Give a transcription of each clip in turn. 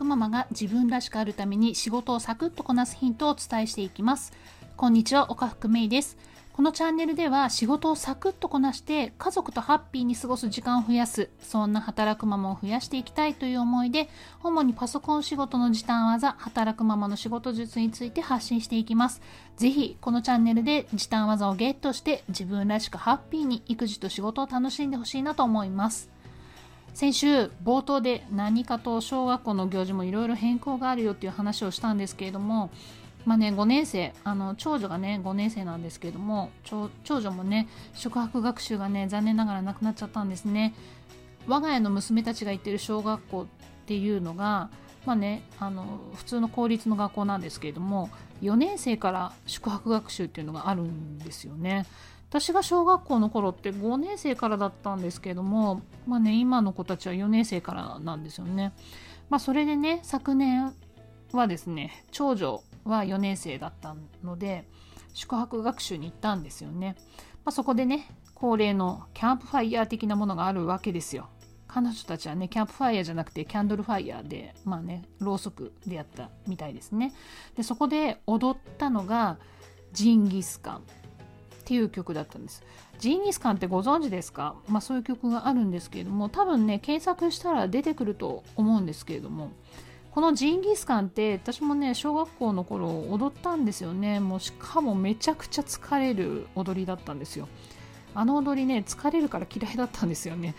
くママが自分らしくあるために仕事をサクッとこなすヒントをお伝えしていきます。こんにちは岡福芽衣です。このチャンネルでは仕事をサクッとこなして家族とハッピーに過ごす時間を増やすそんな働くママを増やしていきたいという思いで主にパソコン仕事の時短技働くママの仕事術について発信していきます。ぜひこのチャンネルで時短技をゲットして自分らしくハッピーに育児と仕事を楽しんでほしいなと思います。先週冒頭で何かと小学校の行事もいろいろ変更があるよっていう話をしたんですけれどもまあね、5年生あの長女がね5年生なんですけれども長女もね宿泊学習がね残念ながらなくなっちゃったんですね。我が家の娘たちが行ってる小学校っていうのがまあねあの普通の公立の学校なんですけれども4年生から宿泊学習っていうのがあるんですよね。私が小学校の頃って5年生からだったんですけども、まあね、今の子たちは4年生からなんですよね。まあ、それでね、昨年はですね、長女は4年生だったので、宿泊学習に行ったんですよね。まあ、そこでね、恒例のキャンプファイヤー的なものがあるわけですよ。彼女たちはね、キャンプファイヤーじゃなくてキャンドルファイヤーで、まあね、ろうそくでやったみたいですね。で、そこで踊ったのがジンギスカン。っていう曲だったんです。ジンギスカンってご存知ですか？まあそういう曲があるんですけれども、多分ね、検索したら出てくると思うんですけれども、このジンギスカンって私もね、小学校の頃踊ったんですよね。もうしかもめちゃくちゃ疲れる踊りだったんですよ。あの踊りね、疲れるから嫌いだったんですよね。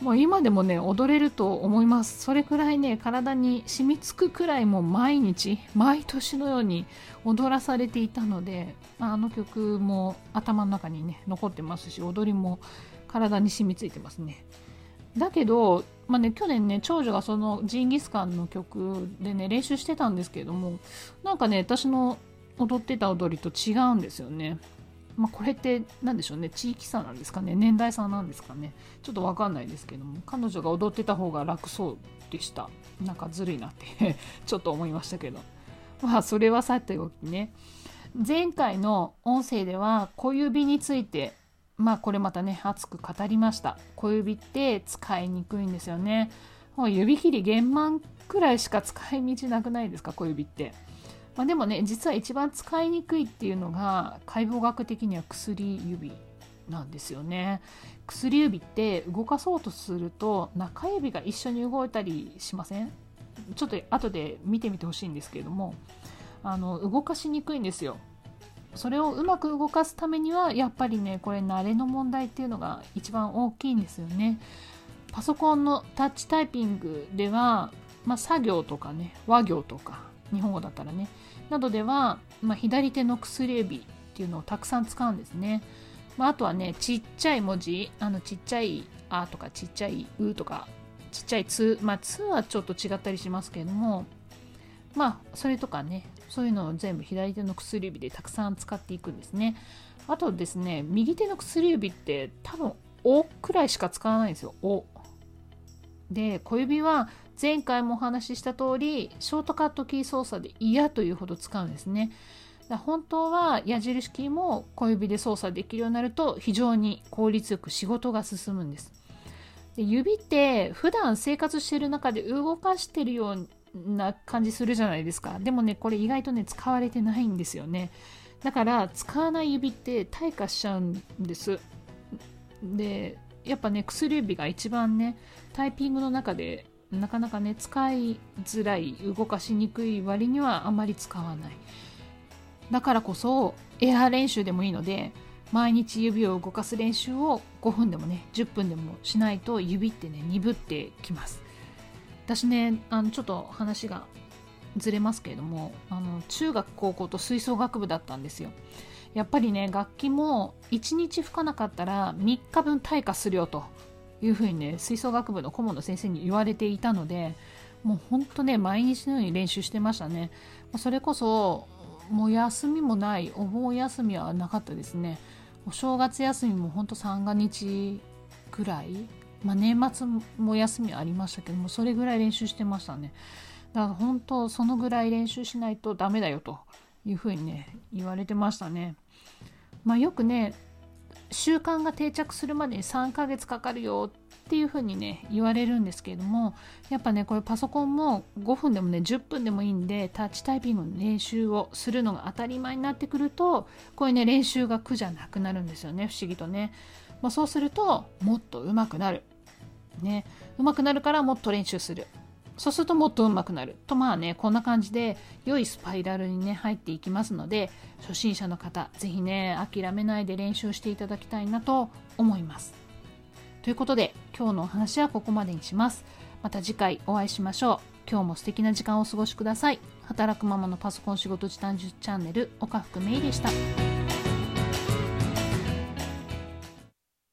もう今でもね踊れると思います。それくらいね体に染みつくくらいも毎日毎年のように踊らされていたのであの曲も頭の中にね残ってますし踊りも体に染みついてますね。だけど、まあね、去年ね長女がそのジンギスカンの曲でね練習してたんですけれどもなんかね私の踊ってた踊りと違うんですよね。まあ、これって何でしょうね？地域差なんですかね？年代差なんですかね？ちょっと分かんないですけども。彼女が踊ってた方が楽そうでした。なんかずるいなって ちょっと思いましたけど。まあそれはさておきね。前回の音声では小指についてまあこれまたね熱く語りました。小指って使いにくいんですよね。もう指切り玄満くらいしか使い道なくないですか？小指って。まあ、でもね実は一番使いにくいっていうのが解剖学的には薬指なんですよね。薬指って動かそうとすると中指が一緒に動いたりしません？ちょっと後で見てみてほしいんですけれどもあの動かしにくいんですよ。それをうまく動かすためにはやっぱりねこれ慣れの問題っていうのが一番大きいんですよね。パソコンのタッチタイピングでは、まあ、作業とかね和行とか日本語だったらね。などでは、まあ、左手の薬指っていうのをたくさん使うんですね、まあ、あとはねちっちゃい文字あのちっちゃい「あ」とかちっちゃい「う」とかちっちゃい「つ」まあ「つ」はちょっと違ったりしますけれどもまあそれとかねそういうのを全部左手の薬指でたくさん使っていくんですね。あとですね右手の薬指って多分「お」くらいしか使わないんですよ「お」で小指は前回もお話しした通りショートカットキー操作で嫌というほど使うんですね。本当は矢印キーも小指で操作できるようになると非常に効率よく仕事が進むんです。で指って普段生活している中で動かしてるような感じするじゃないですか。でもねこれ意外とね使われてないんですよね。だから使わない指って退化しちゃうんです。でやっぱね薬指が一番ねタイピングの中でなかなかね使いづらい動かしにくい割にはあまり使わない。だからこそエアー練習でもいいので毎日指を動かす練習を5分でもね10分でもしないと指ってね鈍ってきます。私ねあのちょっと話がずれますけれどもあの中学高校と吹奏楽部だったんですよ。やっぱりね楽器も1日吹かなかったら3日分退化するよというふうにね吹奏楽部の顧問の先生に言われていたのでもうほんとね毎日のように練習してましたね。それこそもう休みもないお盆休みはなかったですね。お正月休みもほんと三が日ぐらい、まあ、年末も休みありましたけどもそれぐらい練習してましたね。だから本当そのぐらい練習しないとダメだよというふうにね言われてましたね。まあよくね習慣が定着するまでに3ヶ月かかるよっていう風にね言われるんですけれどもやっぱねこれパソコンも5分でもね10分でもいいんでタッチタイピングの練習をするのが当たり前になってくるとこういうね練習が苦じゃなくなるんですよね不思議とね、まあ、そうするともっと上手くなる。ね。上手くなるからもっと練習する。そうするともっと上手くなる。とまあねこんな感じで良いスパイラルにね入っていきますので初心者の方是非ね諦めないで練習していただきたいなと思います。ということで今日のお話はここまでにします。また次回お会いしましょう。今日も素敵な時間をお過ごしください。働くママのパソコン仕事時短術チャンネル岡福芽衣でした。